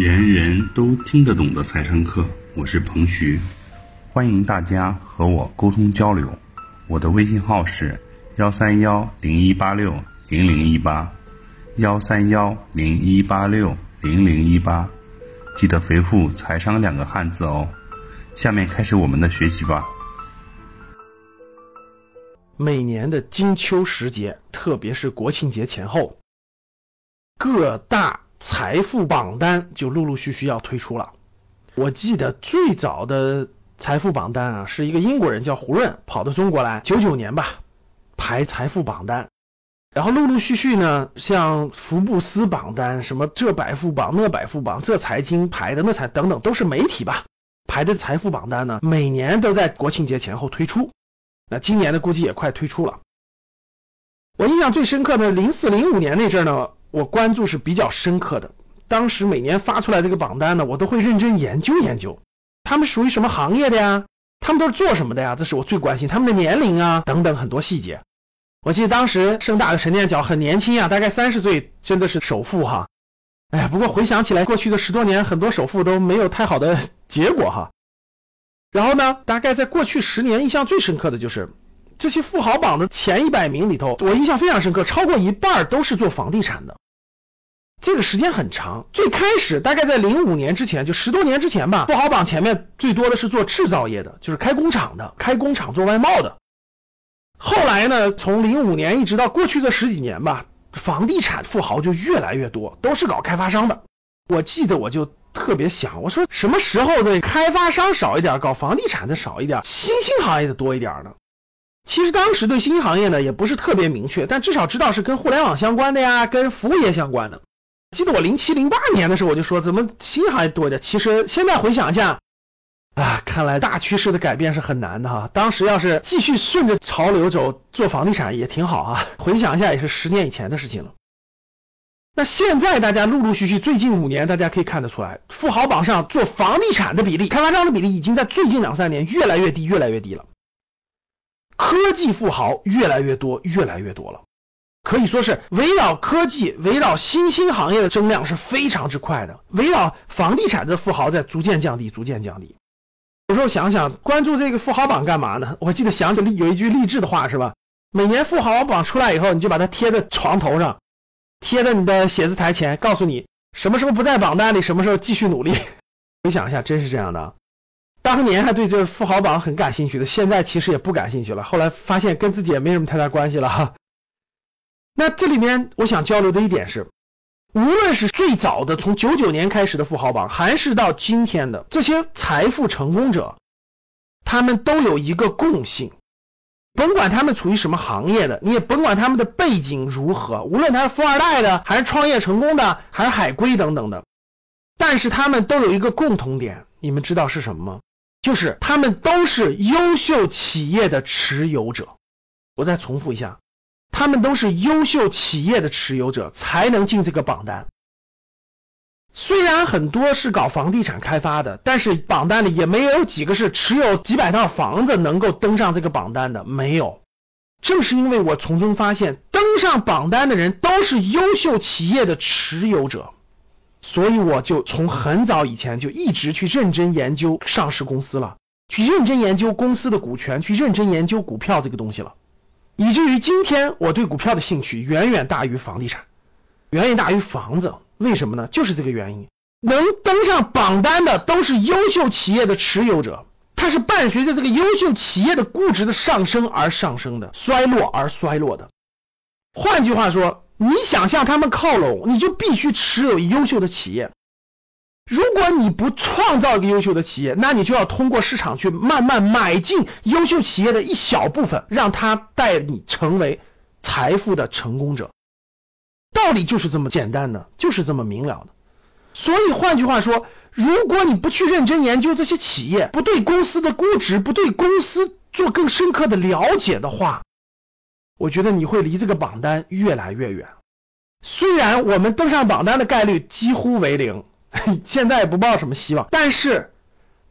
人人都听得懂的财商课，我是彭徐，欢迎大家和我沟通交流。我的微信号是幺三幺零一八六零零一八，幺三幺零一八六零零一八，记得回复“财商”两个汉字哦。下面开始我们的学习吧。每年的金秋时节，特别是国庆节前后，各大财富榜单就陆陆续续要推出了。我记得最早的财富榜单啊，是一个英国人叫胡润跑到中国来，九九年吧，排财富榜单。然后陆陆续续呢，像福布斯榜单、什么这百富榜、那百富榜、这财经排的那财等等，都是媒体吧排的财富榜单呢，每年都在国庆节前后推出。那今年的估计也快推出了。我印象最深刻的零四零五年那阵呢。我关注是比较深刻的，当时每年发出来这个榜单呢，我都会认真研究研究，他们属于什么行业的呀？他们都是做什么的呀？这是我最关心他们的年龄啊等等很多细节。我记得当时盛大的陈念角很年轻呀，大概三十岁，真的是首富哈。哎呀，不过回想起来，过去的十多年，很多首富都没有太好的结果哈。然后呢，大概在过去十年，印象最深刻的就是。这些富豪榜的前一百名里头，我印象非常深刻，超过一半都是做房地产的。这个时间很长，最开始大概在零五年之前，就十多年之前吧，富豪榜前面最多的是做制造业的，就是开工厂的，开工厂做外贸的。后来呢，从零五年一直到过去这十几年吧，房地产富豪就越来越多，都是搞开发商的。我记得我就特别想，我说什么时候的开发商少一点，搞房地产的少一点，新兴行业的多一点呢？其实当时对新兴行业呢也不是特别明确，但至少知道是跟互联网相关的呀，跟服务业相关的。记得我零七零八年的时候我就说，怎么新兴行业多一点？其实现在回想一下，啊，看来大趋势的改变是很难的哈。当时要是继续顺着潮流走，做房地产也挺好啊。回想一下，也是十年以前的事情了。那现在大家陆陆续续，最近五年大家可以看得出来，富豪榜上做房地产的比例，开发商的比例已经在最近两三年越来越低，越来越低了。科技富豪越来越多，越来越多了，可以说是围绕科技、围绕新兴行业的增量是非常之快的。围绕房地产的富豪在逐渐降低，逐渐降低。有时候想想，关注这个富豪榜干嘛呢？我记得想起有一句励志的话，是吧？每年富豪榜出来以后，你就把它贴在床头上，贴在你的写字台前，告诉你什么时候不在榜单里，什么时候继续努力。回想一下，真是这样的。当年还对这个富豪榜很感兴趣的，现在其实也不感兴趣了。后来发现跟自己也没什么太大关系了哈。那这里面我想交流的一点是，无论是最早的从九九年开始的富豪榜，还是到今天的这些财富成功者，他们都有一个共性，甭管他们处于什么行业的，你也甭管他们的背景如何，无论他是富二代的，还是创业成功的，还是海归等等的，但是他们都有一个共同点，你们知道是什么吗？就是他们都是优秀企业的持有者。我再重复一下，他们都是优秀企业的持有者才能进这个榜单。虽然很多是搞房地产开发的，但是榜单里也没有几个是持有几百套房子能够登上这个榜单的，没有。正是因为我从中发现，登上榜单的人都是优秀企业的持有者。所以我就从很早以前就一直去认真研究上市公司了，去认真研究公司的股权，去认真研究股票这个东西了，以至于今天我对股票的兴趣远远大于房地产，远远大于房子。为什么呢？就是这个原因。能登上榜单的都是优秀企业的持有者，它是伴随着这个优秀企业的估值的上升而上升的，衰落而衰落的。换句话说。你想向他们靠拢，你就必须持有优秀的企业。如果你不创造一个优秀的企业，那你就要通过市场去慢慢买进优秀企业的一小部分，让他带你成为财富的成功者。道理就是这么简单的，就是这么明了的。所以换句话说，如果你不去认真研究这些企业，不对公司的估值，不对公司做更深刻的了解的话，我觉得你会离这个榜单越来越远。虽然我们登上榜单的概率几乎为零，现在也不抱什么希望。但是，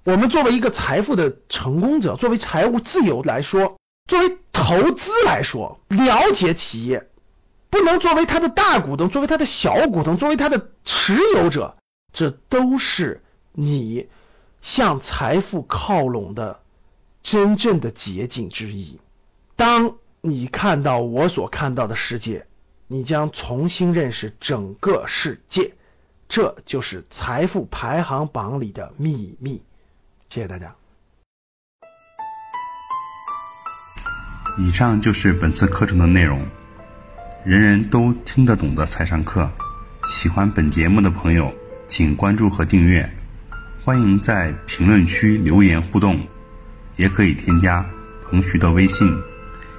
我们作为一个财富的成功者，作为财务自由来说，作为投资来说，了解企业，不能作为他的大股东，作为他的小股东，作为他的持有者，这都是你向财富靠拢的真正的捷径之一。当你看到我所看到的世界，你将重新认识整个世界。这就是财富排行榜里的秘密。谢谢大家。以上就是本次课程的内容，人人都听得懂的财商课。喜欢本节目的朋友，请关注和订阅。欢迎在评论区留言互动，也可以添加彭徐的微信：